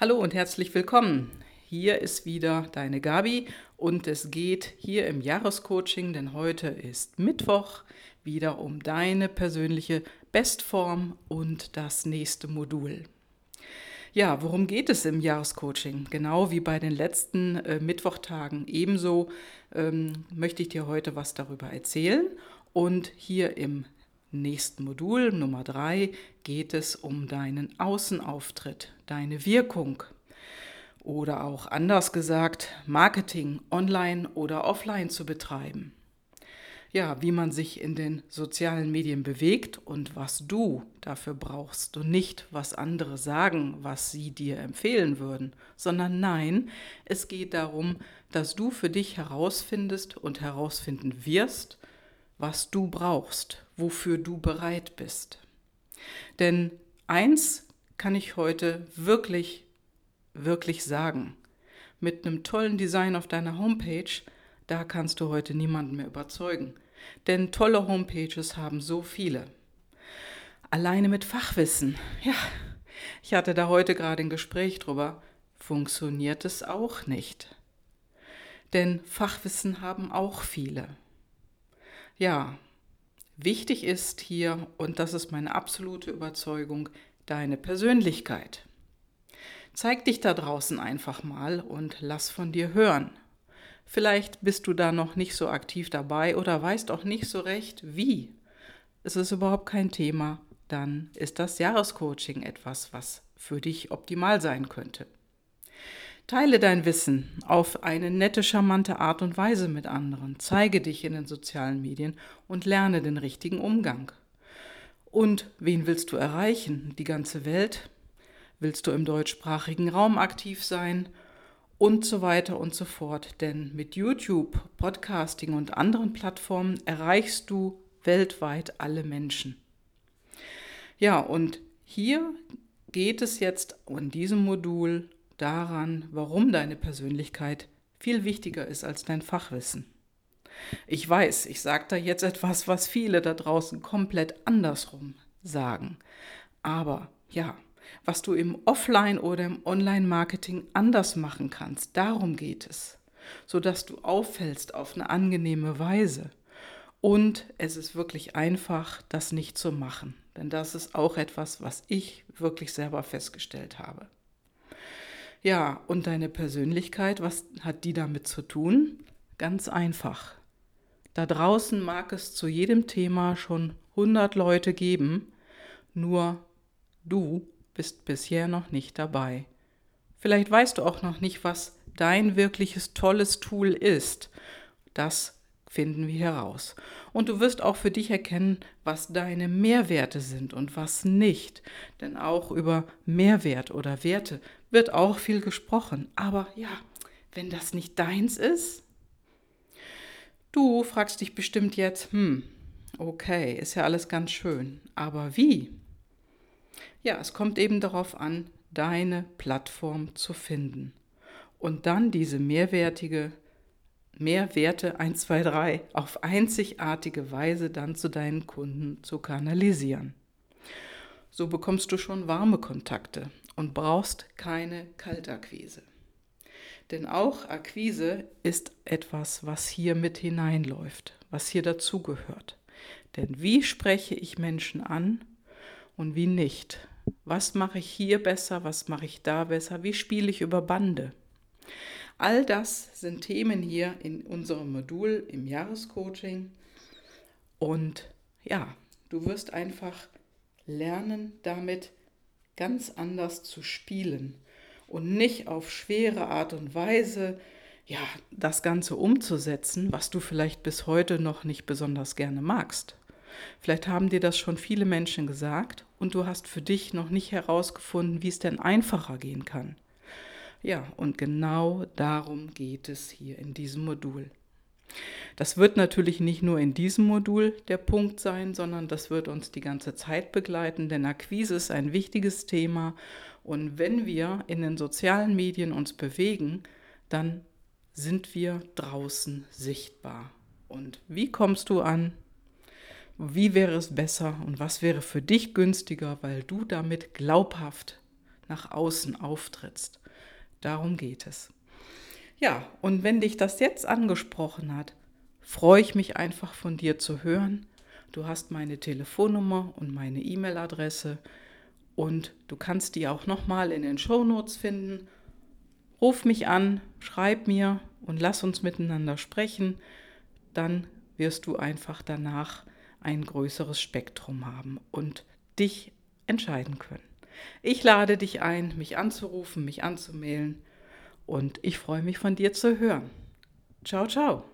Hallo und herzlich willkommen. Hier ist wieder deine Gabi und es geht hier im Jahrescoaching, denn heute ist Mittwoch, wieder um deine persönliche Bestform und das nächste Modul. Ja, worum geht es im Jahrescoaching? Genau wie bei den letzten äh, Mittwochtagen ebenso ähm, möchte ich dir heute was darüber erzählen. Und hier im nächsten Modul, Nummer drei, geht es um deinen Außenauftritt, deine Wirkung. Oder auch anders gesagt, Marketing online oder offline zu betreiben. Ja, wie man sich in den sozialen Medien bewegt und was du dafür brauchst und nicht, was andere sagen, was sie dir empfehlen würden, sondern nein, es geht darum, dass du für dich herausfindest und herausfinden wirst, was du brauchst, wofür du bereit bist. Denn eins kann ich heute wirklich, wirklich sagen. Mit einem tollen Design auf deiner Homepage, da kannst du heute niemanden mehr überzeugen. Denn tolle Homepages haben so viele. Alleine mit Fachwissen, ja, ich hatte da heute gerade ein Gespräch drüber, funktioniert es auch nicht. Denn Fachwissen haben auch viele. Ja, wichtig ist hier, und das ist meine absolute Überzeugung, deine Persönlichkeit. Zeig dich da draußen einfach mal und lass von dir hören. Vielleicht bist du da noch nicht so aktiv dabei oder weißt auch nicht so recht, wie. Es ist überhaupt kein Thema. Dann ist das Jahrescoaching etwas, was für dich optimal sein könnte. Teile dein Wissen auf eine nette, charmante Art und Weise mit anderen. Zeige dich in den sozialen Medien und lerne den richtigen Umgang. Und wen willst du erreichen? Die ganze Welt? Willst du im deutschsprachigen Raum aktiv sein? Und so weiter und so fort. Denn mit YouTube, Podcasting und anderen Plattformen erreichst du weltweit alle Menschen. Ja, und hier geht es jetzt in diesem Modul daran, warum deine Persönlichkeit viel wichtiger ist als dein Fachwissen. Ich weiß, ich sage da jetzt etwas, was viele da draußen komplett andersrum sagen. Aber ja, was du im Offline- oder im Online-Marketing anders machen kannst, darum geht es, sodass du auffällst auf eine angenehme Weise. Und es ist wirklich einfach, das nicht zu machen, denn das ist auch etwas, was ich wirklich selber festgestellt habe. Ja, und deine Persönlichkeit, was hat die damit zu tun? Ganz einfach. Da draußen mag es zu jedem Thema schon 100 Leute geben, nur du bist bisher noch nicht dabei. Vielleicht weißt du auch noch nicht, was dein wirkliches tolles Tool ist. Das finden wir heraus. Und du wirst auch für dich erkennen, was deine Mehrwerte sind und was nicht. Denn auch über Mehrwert oder Werte wird auch viel gesprochen. Aber ja, wenn das nicht deins ist, du fragst dich bestimmt jetzt, hm, okay, ist ja alles ganz schön. Aber wie? Ja, es kommt eben darauf an, deine Plattform zu finden und dann diese mehrwertige Mehrwerte 1, 2, 3 auf einzigartige Weise dann zu deinen Kunden zu kanalisieren. So bekommst du schon warme Kontakte und brauchst keine Kaltakquise. Denn auch Akquise ist etwas, was hier mit hineinläuft, was hier dazugehört. Denn wie spreche ich Menschen an und wie nicht? Was mache ich hier besser? Was mache ich da besser? Wie spiele ich über Bande? All das sind Themen hier in unserem Modul im Jahrescoaching. Und ja, du wirst einfach lernen, damit ganz anders zu spielen und nicht auf schwere Art und Weise ja, das Ganze umzusetzen, was du vielleicht bis heute noch nicht besonders gerne magst. Vielleicht haben dir das schon viele Menschen gesagt und du hast für dich noch nicht herausgefunden, wie es denn einfacher gehen kann. Ja, und genau darum geht es hier in diesem Modul. Das wird natürlich nicht nur in diesem Modul der Punkt sein, sondern das wird uns die ganze Zeit begleiten, denn Akquise ist ein wichtiges Thema und wenn wir in den sozialen Medien uns bewegen, dann sind wir draußen sichtbar. Und wie kommst du an? Wie wäre es besser und was wäre für dich günstiger, weil du damit glaubhaft nach außen auftrittst. Darum geht es. Ja, und wenn dich das jetzt angesprochen hat, freue ich mich einfach von dir zu hören. Du hast meine Telefonnummer und meine E-Mail-Adresse und du kannst die auch nochmal in den Shownotes finden. Ruf mich an, schreib mir und lass uns miteinander sprechen. Dann wirst du einfach danach ein größeres Spektrum haben und dich entscheiden können. Ich lade dich ein, mich anzurufen, mich anzumailen und ich freue mich von dir zu hören. Ciao, ciao.